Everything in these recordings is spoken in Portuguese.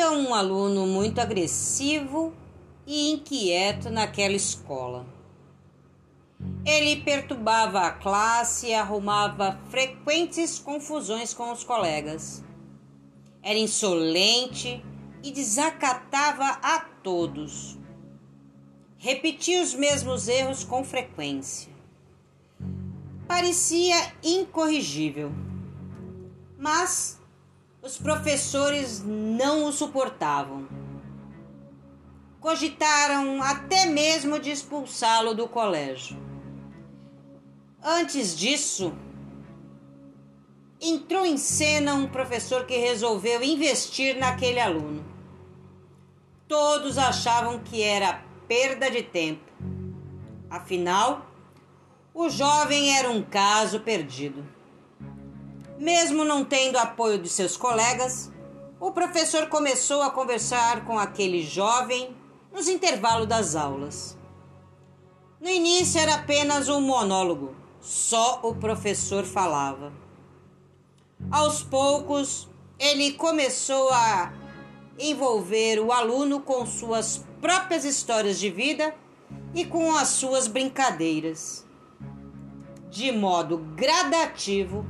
Havia um aluno muito agressivo e inquieto naquela escola. Ele perturbava a classe e arrumava frequentes confusões com os colegas. Era insolente e desacatava a todos. Repetia os mesmos erros com frequência. Parecia incorrigível, mas os professores não o suportavam. Cogitaram até mesmo de expulsá-lo do colégio. Antes disso, entrou em cena um professor que resolveu investir naquele aluno. Todos achavam que era perda de tempo. Afinal, o jovem era um caso perdido. Mesmo não tendo apoio de seus colegas, o professor começou a conversar com aquele jovem nos intervalos das aulas. No início era apenas um monólogo, só o professor falava. Aos poucos, ele começou a envolver o aluno com suas próprias histórias de vida e com as suas brincadeiras. De modo gradativo,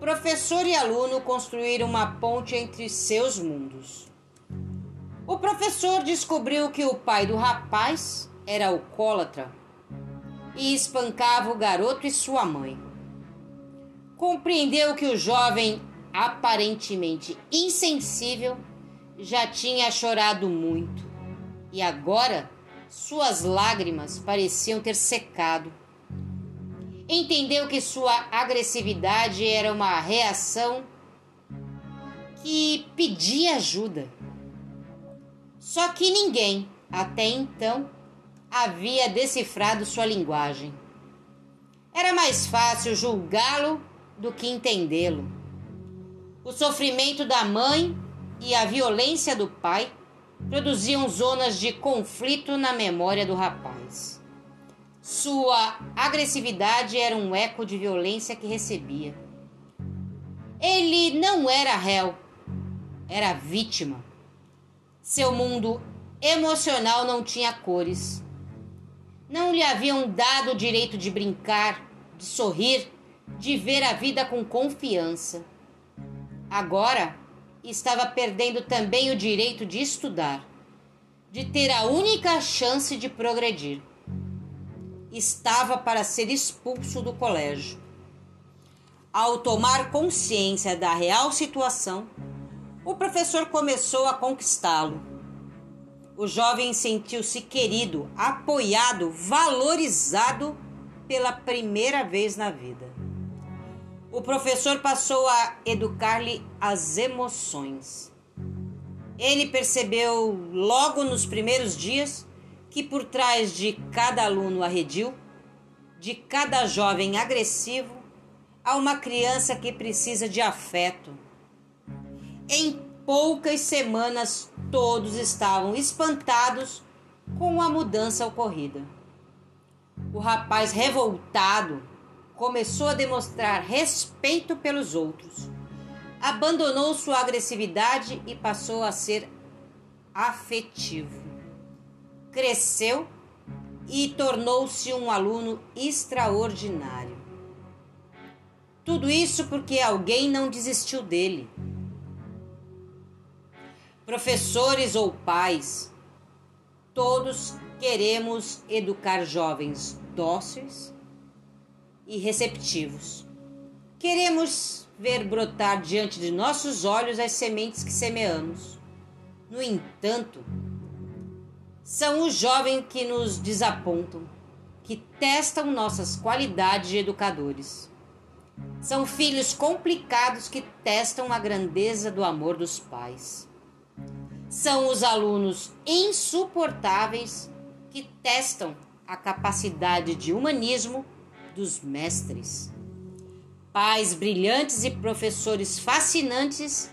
professor e aluno construíram uma ponte entre seus mundos. O professor descobriu que o pai do rapaz era alcoólatra e espancava o garoto e sua mãe. Compreendeu que o jovem, aparentemente insensível, já tinha chorado muito e agora suas lágrimas pareciam ter secado entendeu que sua agressividade era uma reação que pedia ajuda. Só que ninguém, até então, havia decifrado sua linguagem. Era mais fácil julgá-lo do que entendê-lo. O sofrimento da mãe e a violência do pai produziam zonas de conflito na memória do rapaz. Sua agressividade era um eco de violência que recebia. Ele não era réu, era vítima. Seu mundo emocional não tinha cores. Não lhe haviam dado o direito de brincar, de sorrir, de ver a vida com confiança. Agora estava perdendo também o direito de estudar, de ter a única chance de progredir estava para ser expulso do colégio. Ao tomar consciência da real situação, o professor começou a conquistá-lo. O jovem sentiu-se querido, apoiado, valorizado pela primeira vez na vida. O professor passou a educar-lhe as emoções. Ele percebeu logo nos primeiros dias que por trás de cada aluno arredio, de cada jovem agressivo, há uma criança que precisa de afeto. Em poucas semanas, todos estavam espantados com a mudança ocorrida. O rapaz revoltado começou a demonstrar respeito pelos outros, abandonou sua agressividade e passou a ser afetivo cresceu e tornou-se um aluno extraordinário. Tudo isso porque alguém não desistiu dele. Professores ou pais, todos queremos educar jovens dóceis e receptivos. Queremos ver brotar diante de nossos olhos as sementes que semeamos. No entanto, são os jovens que nos desapontam, que testam nossas qualidades de educadores. São filhos complicados que testam a grandeza do amor dos pais. São os alunos insuportáveis que testam a capacidade de humanismo dos mestres. Pais brilhantes e professores fascinantes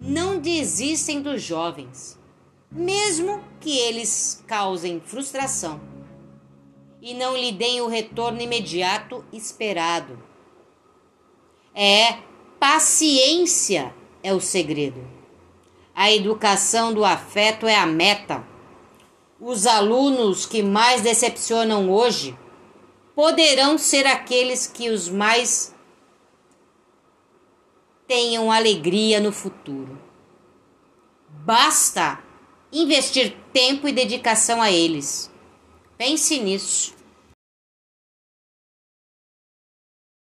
não desistem dos jovens mesmo que eles causem frustração e não lhe deem o retorno imediato esperado. É paciência é o segredo. A educação do afeto é a meta. Os alunos que mais decepcionam hoje poderão ser aqueles que os mais tenham alegria no futuro. Basta investir tempo e dedicação a eles. Pense nisso.